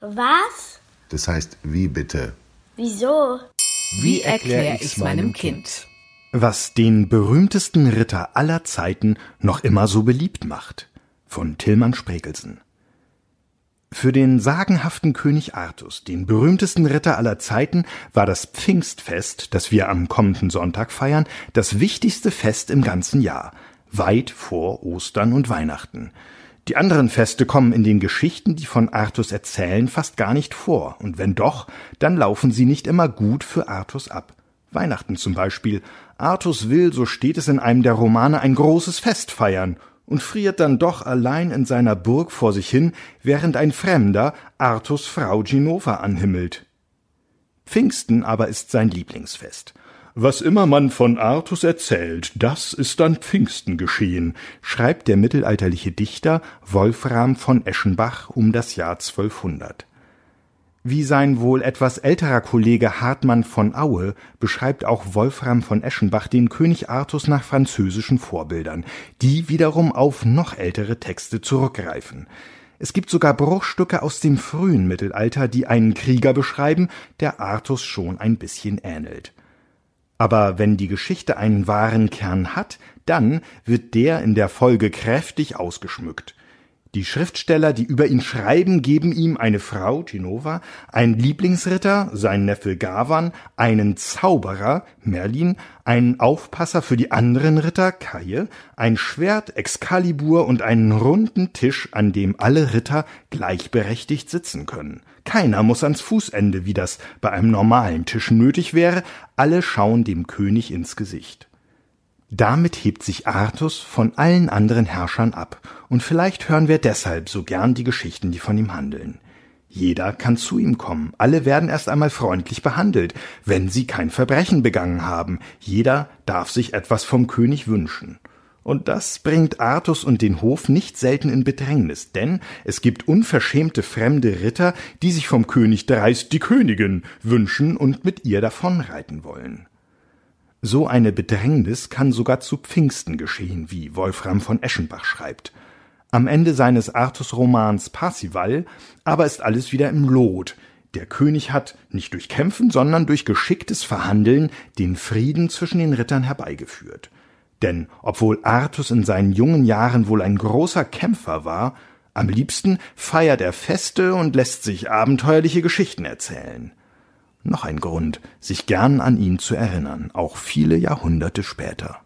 Was? Das heißt, wie bitte? Wieso? Wie erkläre ich's meinem Kind? Was den berühmtesten Ritter aller Zeiten noch immer so beliebt macht. Von Tillmann Spregelsen. Für den sagenhaften König Artus, den berühmtesten Ritter aller Zeiten, war das Pfingstfest, das wir am kommenden Sonntag feiern, das wichtigste Fest im ganzen Jahr, weit vor Ostern und Weihnachten. Die anderen Feste kommen in den Geschichten, die von Artus erzählen, fast gar nicht vor, und wenn doch, dann laufen sie nicht immer gut für Artus ab. Weihnachten zum Beispiel. Artus will, so steht es in einem der Romane, ein großes Fest feiern und friert dann doch allein in seiner Burg vor sich hin, während ein Fremder Artus Frau Ginova anhimmelt. Pfingsten aber ist sein Lieblingsfest. Was immer man von Artus erzählt, das ist an Pfingsten geschehen, schreibt der mittelalterliche Dichter Wolfram von Eschenbach um das Jahr 1200. Wie sein wohl etwas älterer Kollege Hartmann von Aue beschreibt auch Wolfram von Eschenbach den König Artus nach französischen Vorbildern, die wiederum auf noch ältere Texte zurückgreifen. Es gibt sogar Bruchstücke aus dem frühen Mittelalter, die einen Krieger beschreiben, der Artus schon ein bisschen ähnelt. Aber wenn die Geschichte einen wahren Kern hat, dann wird der in der Folge kräftig ausgeschmückt. Die Schriftsteller, die über ihn schreiben, geben ihm eine Frau, Genova, einen Lieblingsritter, sein Neffe Gavan, einen Zauberer, Merlin, einen Aufpasser für die anderen Ritter, Kaje, ein Schwert, Excalibur und einen runden Tisch, an dem alle Ritter gleichberechtigt sitzen können. Keiner muss ans Fußende, wie das bei einem normalen Tisch nötig wäre, alle schauen dem König ins Gesicht. Damit hebt sich Artus von allen anderen Herrschern ab, und vielleicht hören wir deshalb so gern die Geschichten, die von ihm handeln. Jeder kann zu ihm kommen, alle werden erst einmal freundlich behandelt, wenn sie kein Verbrechen begangen haben, jeder darf sich etwas vom König wünschen. Und das bringt Artus und den Hof nicht selten in Bedrängnis, denn es gibt unverschämte fremde Ritter, die sich vom König dreist die Königin wünschen und mit ihr davonreiten wollen. So eine Bedrängnis kann sogar zu Pfingsten geschehen, wie Wolfram von Eschenbach schreibt. Am Ende seines Artus-Romans Parsival aber ist alles wieder im Lot. Der König hat, nicht durch Kämpfen, sondern durch geschicktes Verhandeln, den Frieden zwischen den Rittern herbeigeführt. Denn obwohl Artus in seinen jungen Jahren wohl ein großer Kämpfer war, am liebsten feiert er Feste und lässt sich abenteuerliche Geschichten erzählen. Noch ein Grund, sich gern an ihn zu erinnern, auch viele Jahrhunderte später.